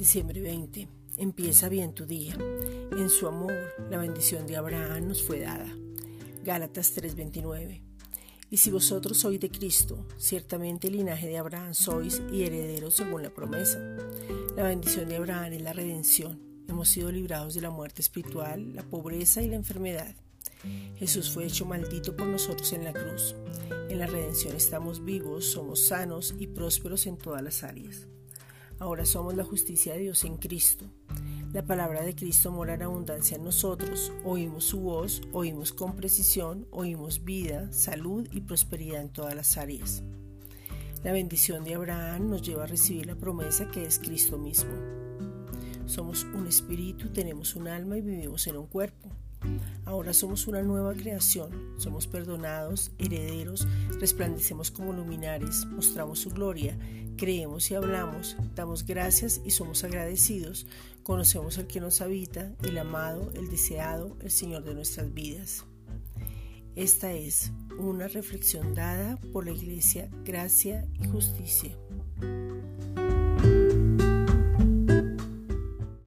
Diciembre 20. Empieza bien tu día. En su amor, la bendición de Abraham nos fue dada. Gálatas 3:29. Y si vosotros sois de Cristo, ciertamente el linaje de Abraham sois y herederos según la promesa. La bendición de Abraham es la redención. Hemos sido librados de la muerte espiritual, la pobreza y la enfermedad. Jesús fue hecho maldito por nosotros en la cruz. En la redención estamos vivos, somos sanos y prósperos en todas las áreas. Ahora somos la justicia de Dios en Cristo. La palabra de Cristo mora en abundancia en nosotros. Oímos su voz, oímos con precisión, oímos vida, salud y prosperidad en todas las áreas. La bendición de Abraham nos lleva a recibir la promesa que es Cristo mismo. Somos un espíritu, tenemos un alma y vivimos en un cuerpo. Ahora somos una nueva creación, somos perdonados, herederos, resplandecemos como luminares, mostramos su gloria, creemos y hablamos, damos gracias y somos agradecidos, conocemos al que nos habita, el amado, el deseado, el Señor de nuestras vidas. Esta es una reflexión dada por la Iglesia Gracia y Justicia.